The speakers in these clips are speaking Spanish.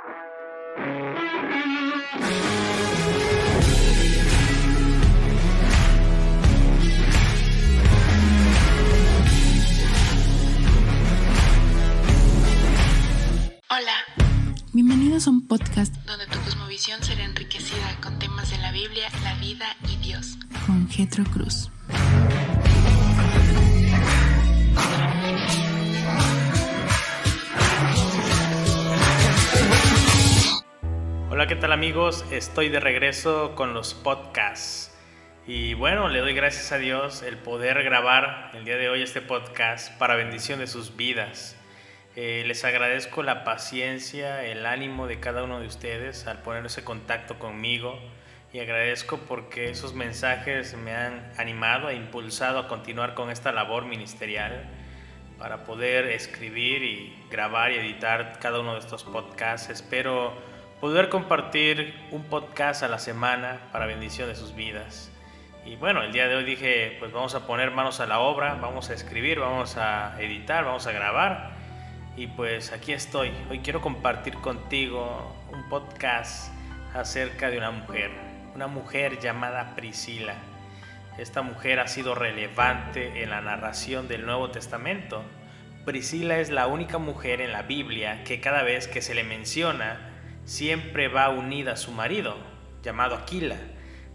Hola, Bienvenidos a un podcast donde tu cosmovisión será enriquecida con temas de la Biblia, la vida y Dios. con Getro Cruz. ¿Qué tal amigos? Estoy de regreso con los podcasts. Y bueno, le doy gracias a Dios el poder grabar el día de hoy este podcast para bendición de sus vidas. Eh, les agradezco la paciencia, el ánimo de cada uno de ustedes al ponerse en contacto conmigo y agradezco porque esos mensajes me han animado e impulsado a continuar con esta labor ministerial para poder escribir y grabar y editar cada uno de estos podcasts. Espero poder compartir un podcast a la semana para bendición de sus vidas. Y bueno, el día de hoy dije, pues vamos a poner manos a la obra, vamos a escribir, vamos a editar, vamos a grabar. Y pues aquí estoy. Hoy quiero compartir contigo un podcast acerca de una mujer, una mujer llamada Priscila. Esta mujer ha sido relevante en la narración del Nuevo Testamento. Priscila es la única mujer en la Biblia que cada vez que se le menciona siempre va unida a su marido, llamado Aquila.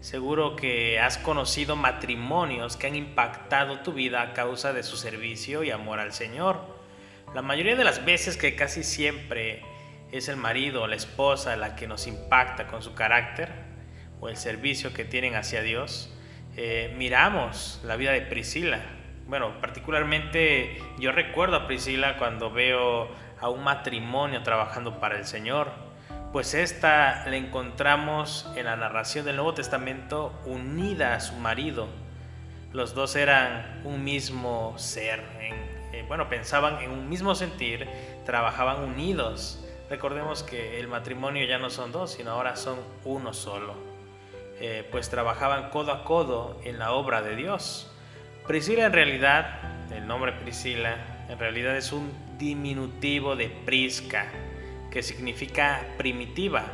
Seguro que has conocido matrimonios que han impactado tu vida a causa de su servicio y amor al Señor. La mayoría de las veces que casi siempre es el marido o la esposa la que nos impacta con su carácter o el servicio que tienen hacia Dios, eh, miramos la vida de Priscila. Bueno, particularmente yo recuerdo a Priscila cuando veo a un matrimonio trabajando para el Señor, pues esta la encontramos en la narración del Nuevo Testamento unida a su marido. Los dos eran un mismo ser, en, eh, bueno, pensaban en un mismo sentir, trabajaban unidos. Recordemos que el matrimonio ya no son dos, sino ahora son uno solo. Eh, pues trabajaban codo a codo en la obra de Dios. Priscila en realidad, el nombre Priscila, en realidad es un diminutivo de Prisca, que significa primitiva.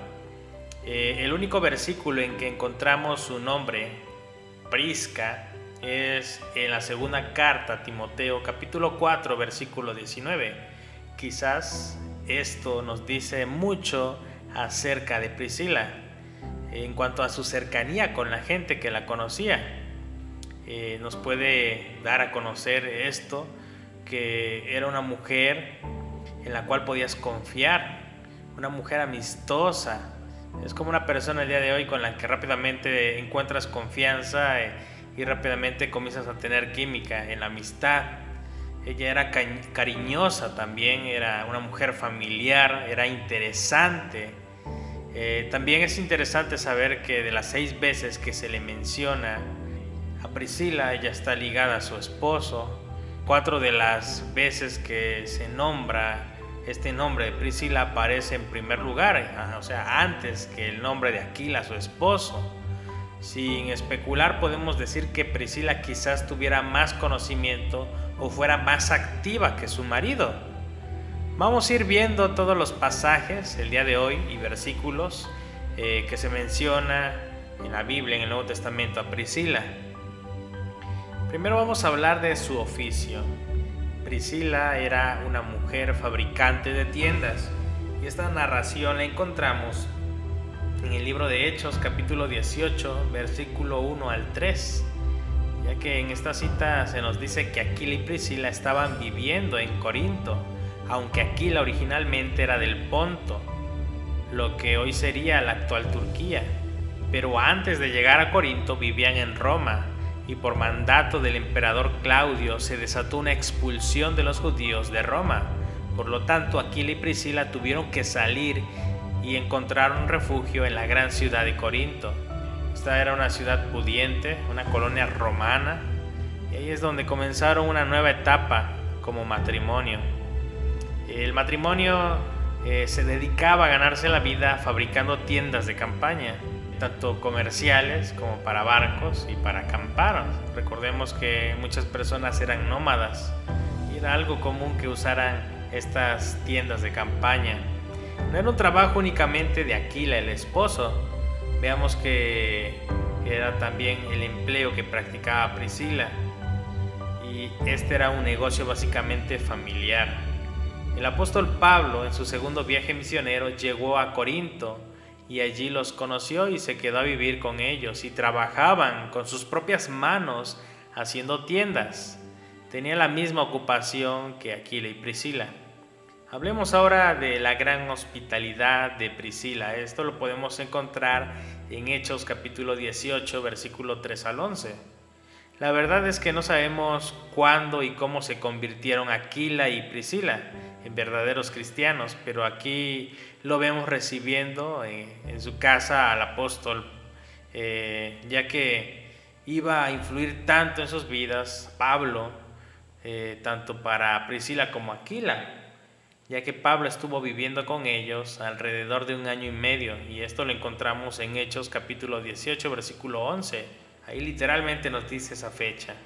Eh, el único versículo en que encontramos su nombre, Prisca, es en la segunda carta a Timoteo, capítulo 4, versículo 19. Quizás esto nos dice mucho acerca de Priscila en cuanto a su cercanía con la gente que la conocía. Eh, nos puede dar a conocer esto, que era una mujer en la cual podías confiar, una mujer amistosa. Es como una persona el día de hoy con la que rápidamente encuentras confianza eh, y rápidamente comienzas a tener química en la amistad. Ella era cariñosa también, era una mujer familiar, era interesante. Eh, también es interesante saber que de las seis veces que se le menciona a Priscila, ella está ligada a su esposo. Cuatro de las veces que se nombra este nombre de Priscila aparece en primer lugar, o sea, antes que el nombre de Aquila, su esposo. Sin especular, podemos decir que Priscila quizás tuviera más conocimiento o fuera más activa que su marido. Vamos a ir viendo todos los pasajes el día de hoy y versículos eh, que se menciona en la Biblia, en el Nuevo Testamento, a Priscila. Primero vamos a hablar de su oficio. Priscila era una mujer fabricante de tiendas. Y esta narración la encontramos en el libro de Hechos capítulo 18 versículo 1 al 3 ya que en esta cita se nos dice que Aquila y Priscila estaban viviendo en Corinto aunque Aquila originalmente era del Ponto lo que hoy sería la actual Turquía. Pero antes de llegar a Corinto vivían en Roma y por mandato del emperador Claudio se desató una expulsión de los judíos de Roma. Por lo tanto, Aquila y Priscila tuvieron que salir y encontraron refugio en la gran ciudad de Corinto. Esta era una ciudad pudiente, una colonia romana, y ahí es donde comenzaron una nueva etapa como matrimonio. El matrimonio eh, se dedicaba a ganarse la vida fabricando tiendas de campaña tanto comerciales como para barcos y para acampar. Recordemos que muchas personas eran nómadas y era algo común que usaran estas tiendas de campaña. No era un trabajo únicamente de Aquila, el esposo. Veamos que era también el empleo que practicaba Priscila. Y este era un negocio básicamente familiar. El apóstol Pablo en su segundo viaje misionero llegó a Corinto y allí los conoció y se quedó a vivir con ellos y trabajaban con sus propias manos haciendo tiendas. Tenía la misma ocupación que Aquila y Priscila. Hablemos ahora de la gran hospitalidad de Priscila. Esto lo podemos encontrar en Hechos capítulo 18, versículo 3 al 11. La verdad es que no sabemos cuándo y cómo se convirtieron Aquila y Priscila en verdaderos cristianos, pero aquí lo vemos recibiendo en, su casa al apóstol, eh, ya que iba a influir tanto en sus vidas, Pablo, eh, tanto para Priscila como Aquila ya que Pablo estuvo viviendo con ellos alrededor de un año y medio, y esto lo encontramos en Hechos capítulo 18, versículo 11. Ahí literalmente nos dice esa fecha.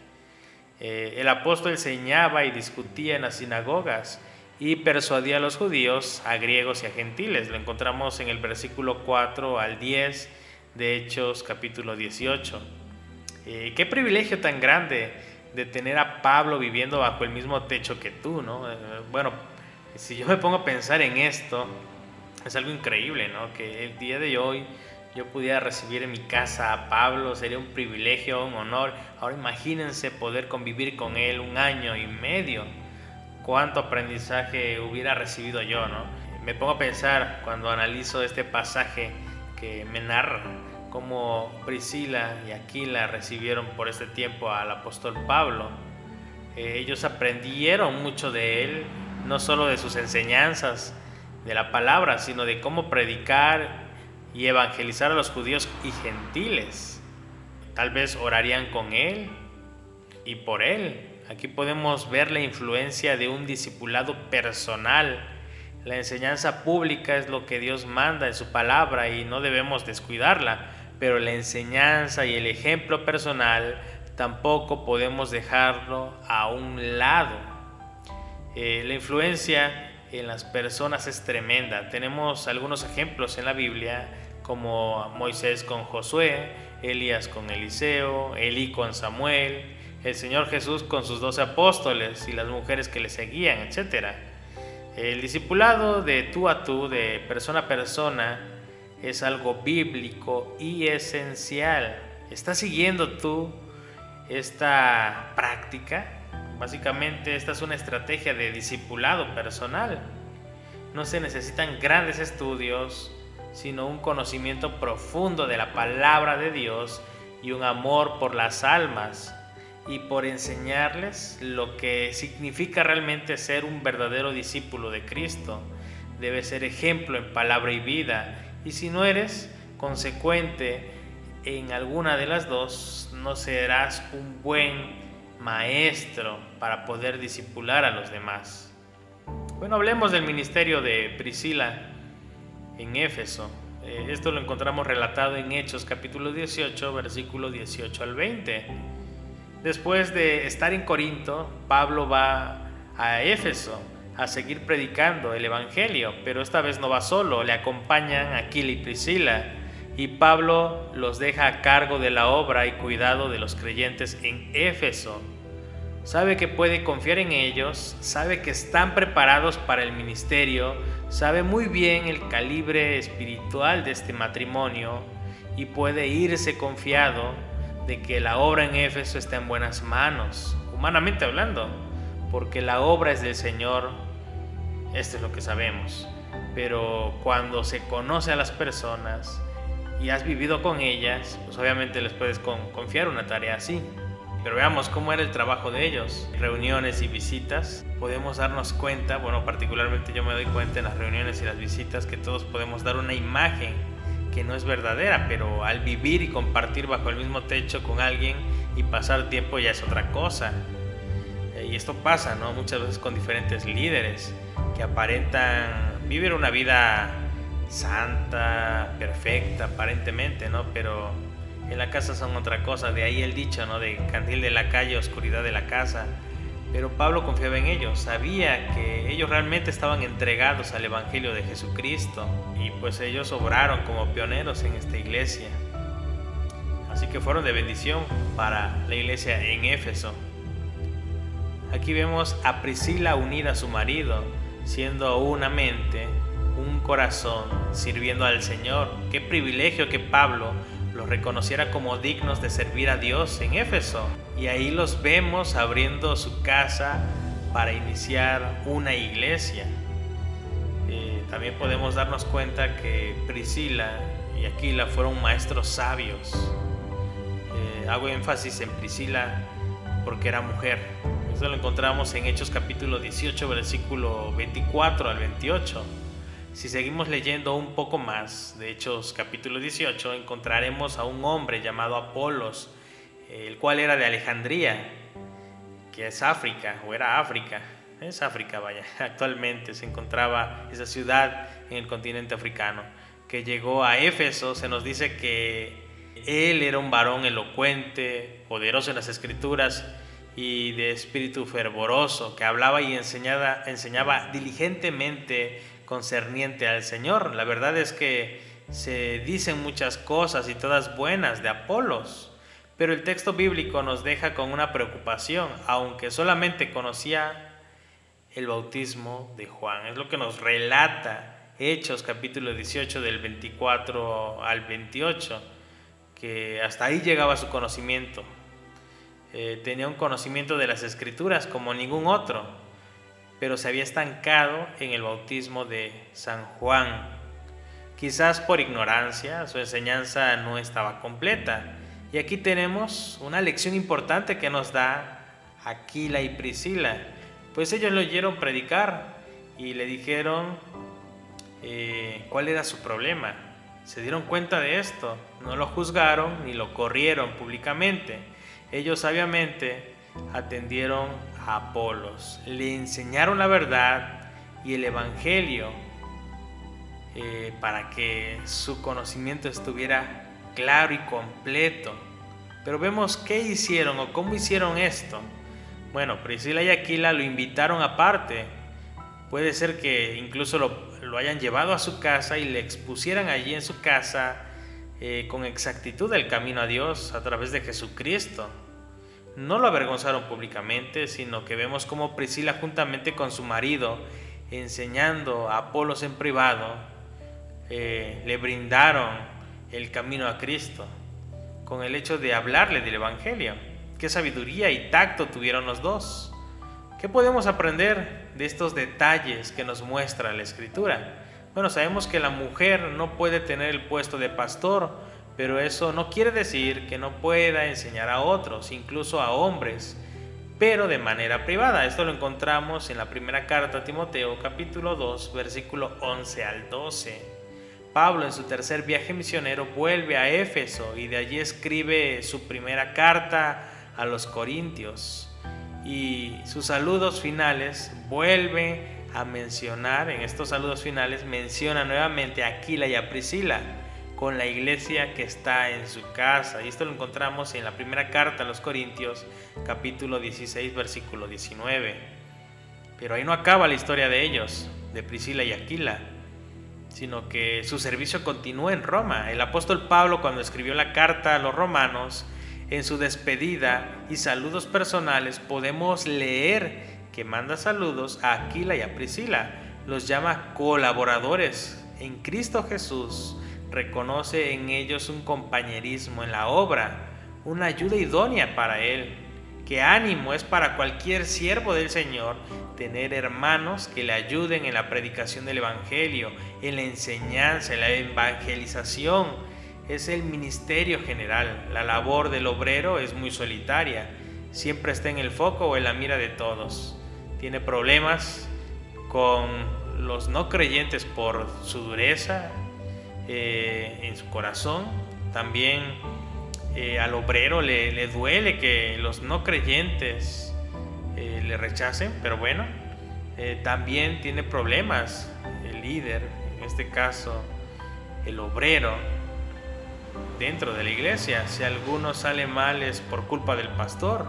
Eh, el apóstol enseñaba y discutía en las sinagogas y persuadía a los judíos, a griegos y a gentiles. Lo encontramos en el versículo 4 al 10 de Hechos capítulo 18. Eh, qué privilegio tan grande de tener a Pablo viviendo bajo el mismo techo que tú, ¿no? Eh, bueno, si yo me pongo a pensar en esto, es algo increíble, ¿no? Que el día de hoy yo pudiera recibir en mi casa a Pablo, sería un privilegio, un honor. Ahora imagínense poder convivir con él un año y medio. Cuánto aprendizaje hubiera recibido yo, ¿no? Me pongo a pensar cuando analizo este pasaje que me narra cómo Priscila y Aquila recibieron por este tiempo al apóstol Pablo. Eh, ellos aprendieron mucho de él, no solo de sus enseñanzas, de la palabra, sino de cómo predicar y evangelizar a los judíos y gentiles. Tal vez orarían con él y por él. Aquí podemos ver la influencia de un discipulado personal. La enseñanza pública es lo que Dios manda en su palabra y no debemos descuidarla, pero la enseñanza y el ejemplo personal tampoco podemos dejarlo a un lado. Eh, la influencia en las personas es tremenda. Tenemos algunos ejemplos en la Biblia, como Moisés con Josué, Elías con Eliseo, Elí con Samuel, el Señor Jesús con sus doce apóstoles y las mujeres que le seguían, etc. El discipulado de tú a tú, de persona a persona, es algo bíblico y esencial. ¿Estás siguiendo tú esta práctica? Básicamente esta es una estrategia de discipulado personal. No se necesitan grandes estudios, sino un conocimiento profundo de la palabra de Dios y un amor por las almas y por enseñarles lo que significa realmente ser un verdadero discípulo de Cristo. Debe ser ejemplo en palabra y vida. Y si no eres consecuente en alguna de las dos, no serás un buen maestro para poder disipular a los demás. Bueno, hablemos del ministerio de Priscila en Éfeso. Eh, esto lo encontramos relatado en Hechos capítulo 18, versículo 18 al 20. Después de estar en Corinto, Pablo va a Éfeso a seguir predicando el Evangelio, pero esta vez no va solo, le acompañan Aquila y Priscila, y Pablo los deja a cargo de la obra y cuidado de los creyentes en Éfeso. Sabe que puede confiar en ellos, sabe que están preparados para el ministerio, sabe muy bien el calibre espiritual de este matrimonio y puede irse confiado de que la obra en Éfeso está en buenas manos, humanamente hablando, porque la obra es del Señor, esto es lo que sabemos. Pero cuando se conoce a las personas y has vivido con ellas, pues obviamente les puedes confiar una tarea así. Pero veamos cómo era el trabajo de ellos. Reuniones y visitas. Podemos darnos cuenta, bueno, particularmente yo me doy cuenta en las reuniones y las visitas que todos podemos dar una imagen que no es verdadera, pero al vivir y compartir bajo el mismo techo con alguien y pasar tiempo ya es otra cosa. Eh, y esto pasa, ¿no? Muchas veces con diferentes líderes que aparentan vivir una vida santa, perfecta, aparentemente, ¿no? Pero en la casa son otra cosa, de ahí el dicho, ¿no? De candil de la calle, oscuridad de la casa. Pero Pablo confiaba en ellos, sabía que ellos realmente estaban entregados al Evangelio de Jesucristo y pues ellos obraron como pioneros en esta iglesia. Así que fueron de bendición para la iglesia en Éfeso. Aquí vemos a Priscila unida a su marido, siendo una mente, un corazón, sirviendo al Señor. Qué privilegio que Pablo los reconociera como dignos de servir a Dios en Éfeso. Y ahí los vemos abriendo su casa para iniciar una iglesia. Eh, también podemos darnos cuenta que Priscila y Aquila fueron maestros sabios. Eh, hago énfasis en Priscila porque era mujer. Eso lo encontramos en Hechos capítulo 18, versículo 24 al 28. Si seguimos leyendo un poco más de Hechos capítulo 18, encontraremos a un hombre llamado Apolos, el cual era de Alejandría, que es África, o era África, es África, vaya, actualmente se encontraba esa ciudad en el continente africano, que llegó a Éfeso, se nos dice que él era un varón elocuente, poderoso en las escrituras y de espíritu fervoroso, que hablaba y enseñaba, enseñaba diligentemente concerniente al Señor. La verdad es que se dicen muchas cosas y todas buenas de Apolos, pero el texto bíblico nos deja con una preocupación, aunque solamente conocía el bautismo de Juan. Es lo que nos relata Hechos capítulo 18 del 24 al 28, que hasta ahí llegaba su conocimiento. Eh, tenía un conocimiento de las escrituras como ningún otro pero se había estancado en el bautismo de San Juan. Quizás por ignorancia su enseñanza no estaba completa. Y aquí tenemos una lección importante que nos da Aquila y Priscila, pues ellos lo oyeron predicar y le dijeron eh, cuál era su problema. Se dieron cuenta de esto, no lo juzgaron ni lo corrieron públicamente. Ellos sabiamente atendieron a Apolos, le enseñaron la verdad y el Evangelio eh, para que su conocimiento estuviera claro y completo. Pero vemos qué hicieron o cómo hicieron esto. Bueno, Priscila y Aquila lo invitaron aparte. Puede ser que incluso lo, hayan llevado a su casa y le expusieran allí en su casa eh, con exactitud el camino a Dios a través de Jesucristo no lo avergonzaron públicamente, sino que vemos como Priscila juntamente con su marido, enseñando a Apolos en privado, eh, le brindaron el camino a Cristo con el hecho de hablarle del Evangelio. Qué sabiduría y tacto tuvieron los dos. ¿Qué podemos aprender de estos detalles que nos muestra la Escritura? Bueno, sabemos que la mujer no puede tener el puesto de pastor, pero eso no quiere decir que no pueda enseñar a otros, incluso a hombres, pero de manera privada. Esto lo encontramos en la primera carta a Timoteo capítulo 2 versículo 11 al 12. Pablo en su tercer viaje misionero vuelve a Éfeso y de allí escribe su primera carta a los Corintios. Y sus saludos finales vuelve a mencionar, en estos saludos finales menciona nuevamente a Aquila y a Priscila con la iglesia que está en su casa. Y esto lo encontramos en la primera carta a los Corintios, capítulo 16, versículo 19. Pero ahí no acaba la historia de ellos, de Priscila y Aquila, sino que su servicio continúa en Roma. El apóstol Pablo cuando escribió la carta a los romanos, en su despedida y saludos personales podemos leer que manda saludos a Aquila y a Priscila. Los llama colaboradores en Cristo Jesús reconoce en ellos un compañerismo en la obra, una ayuda idónea para él. Que ánimo es para cualquier siervo del Señor tener hermanos que le ayuden en la predicación del Evangelio, en la enseñanza, en la evangelización. Es el ministerio general. La labor del obrero es muy solitaria. Siempre está en el foco o en la mira de todos. Tiene problemas con los no creyentes por su dureza, eh, en su corazón. También eh, al obrero le, duele que los no creyentes eh, le rechacen, pero bueno, también tiene problemas el líder, en este caso el obrero, dentro de la iglesia. Si alguno sale mal es por culpa del pastor.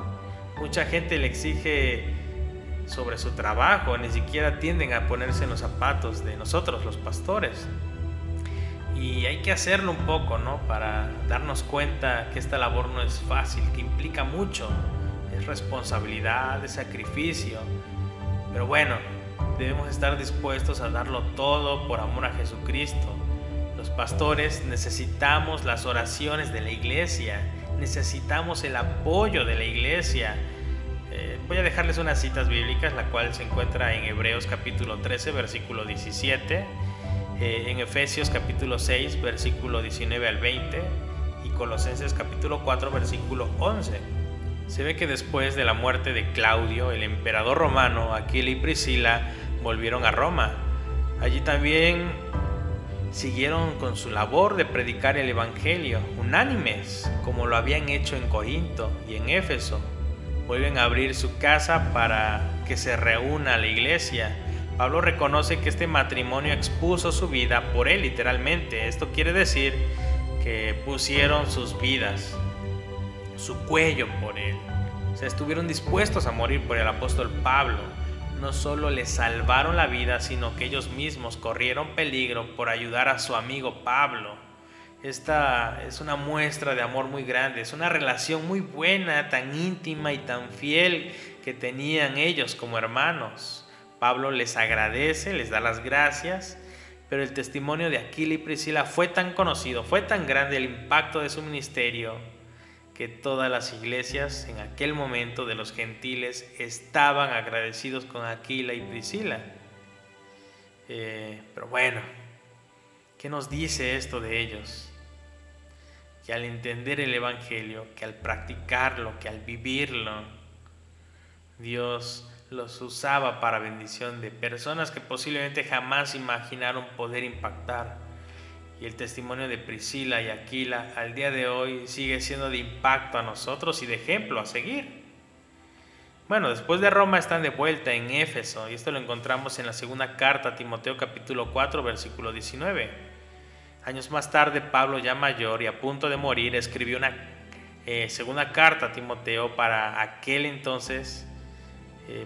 Mucha gente le exige sobre su trabajo, ni siquiera tienden a ponerse en los zapatos de nosotros, los pastores. Y hay que hacerlo un poco, ¿no? Para darnos cuenta que esta labor no es fácil, que implica mucho. Es responsabilidad, es sacrificio. Pero bueno, debemos estar dispuestos a darlo todo por amor a Jesucristo. Los pastores necesitamos las oraciones de la iglesia, necesitamos el apoyo de la iglesia. Eh, voy a dejarles unas citas bíblicas, la cual se encuentra en Hebreos capítulo 13, versículo 17 eh, en Efesios capítulo 6, versículo 19 al 20 y Colosenses capítulo 4, versículo 11. Se ve que después de la muerte de Claudio, el emperador romano, Aquila y Priscila volvieron a Roma. Allí también siguieron con su labor de predicar el Evangelio, unánimes, como lo habían hecho en Corinto y en Éfeso. Vuelven a abrir su casa para que se reúna la iglesia Pablo reconoce que este matrimonio expuso su vida por él literalmente. Esto quiere decir que pusieron sus vidas, su cuello por él. O sea, estuvieron dispuestos a morir por el apóstol Pablo. No solo le salvaron la vida, sino que ellos mismos corrieron peligro por ayudar a su amigo Pablo. Esta es una muestra de amor muy grande, es una relación muy buena, tan íntima y tan fiel que tenían ellos como hermanos. Pablo les agradece, les da las gracias, pero el testimonio de Aquila y Priscila fue tan conocido, fue tan grande el impacto de su ministerio, que todas las iglesias en aquel momento de los gentiles estaban agradecidos con Aquila y Priscila. Eh, pero bueno, ¿qué nos dice esto de ellos? Que al entender el Evangelio, que al practicarlo, que al vivirlo, Dios los usaba para bendición de personas que posiblemente jamás imaginaron poder impactar. Y el testimonio de Priscila y Aquila al día de hoy sigue siendo de impacto a nosotros y de ejemplo a seguir. Bueno, después de Roma están de vuelta en Éfeso y esto lo encontramos en la segunda carta a Timoteo capítulo 4 versículo 19. Años más tarde Pablo ya mayor y a punto de morir escribió una eh, segunda carta a Timoteo para aquel entonces eh,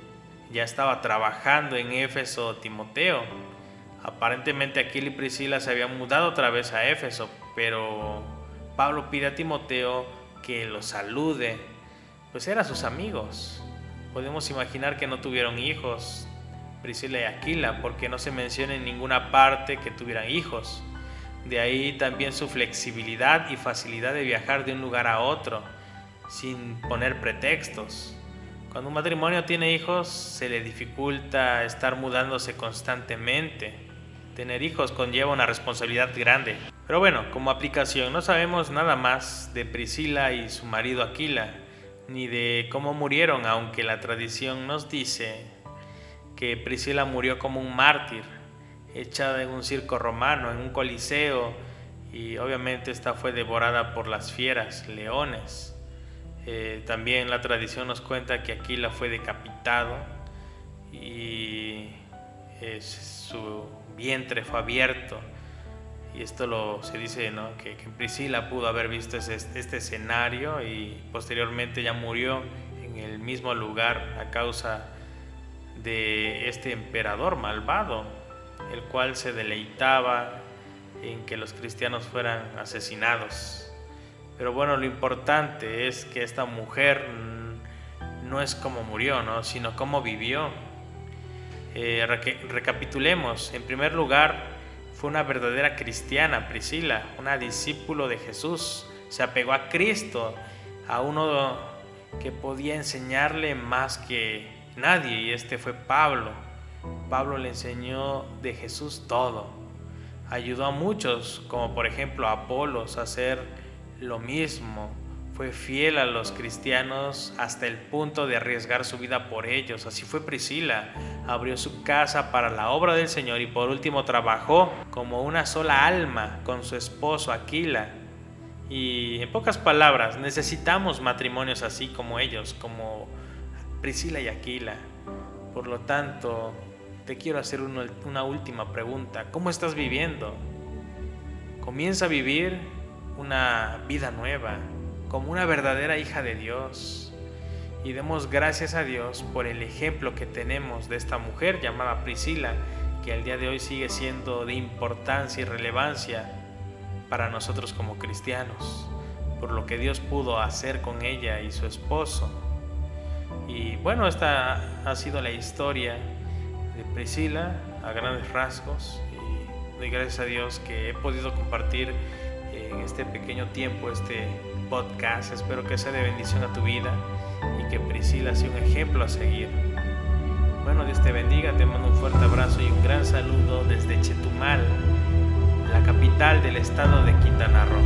ya estaba trabajando en Éfeso Timoteo. Aparentemente Aquila y Priscila se habían mudado otra vez a Éfeso, pero Pablo pide a Timoteo que lo salude, pues eran sus amigos. Podemos imaginar que no tuvieron hijos, Priscila y Aquila, porque no se menciona en ninguna parte que tuvieran hijos. De ahí también su flexibilidad y facilidad de viajar de un lugar a otro, sin poner pretextos. Cuando un matrimonio tiene hijos se le dificulta estar mudándose constantemente. Tener hijos conlleva una responsabilidad grande. Pero bueno, como aplicación no sabemos nada más de Priscila y su marido Aquila, ni de cómo murieron, aunque la tradición nos dice que Priscila murió como un mártir, echada en un circo romano, en un coliseo, y obviamente esta fue devorada por las fieras, leones. Eh, también la tradición nos cuenta que Aquila fue decapitado y su vientre fue abierto. Y esto lo, se dice que, Priscila pudo haber visto este escenario y posteriormente ya murió en el mismo lugar a causa de este emperador malvado, el cual se deleitaba en que los cristianos fueran asesinados. Pero bueno, lo importante es que esta mujer no es como murió, ¿no? sino cómo vivió. Eh, recapitulemos. En primer lugar, fue una verdadera cristiana, Priscila, una discípulo de Jesús. Se apegó a Cristo, a uno que podía enseñarle más que nadie, y este fue Pablo. Pablo le enseñó de Jesús todo. Ayudó a muchos, como por ejemplo a Apolos, a ser lo mismo. Fue fiel a los cristianos hasta el punto de arriesgar su vida por ellos. Así fue Priscila. Abrió su casa para la obra del Señor y por último trabajó como una sola alma con su esposo Aquila. Y en pocas palabras, necesitamos matrimonios así como ellos, como Priscila y Aquila. Por lo tanto, te quiero hacer una última pregunta. ¿Cómo estás viviendo? Comienza a vivir una vida nueva, como una verdadera hija de Dios. y demos gracias a Dios por el ejemplo que tenemos de esta mujer llamada Priscila, que al día de hoy sigue siendo de importancia y relevancia para nosotros como cristianos, por lo que Dios pudo hacer con ella y su esposo. Y bueno, esta ha sido la historia de Priscila a grandes rasgos y doy gracias a Dios que he podido compartir en este pequeño tiempo este podcast. Espero que sea de bendición a tu vida y que Priscila sea un ejemplo a seguir. Bueno, Dios te bendiga, te mando un fuerte abrazo y un gran saludo desde Chetumal, la capital del estado de Quintana Roo.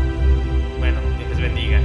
Bueno, Dios les bendiga.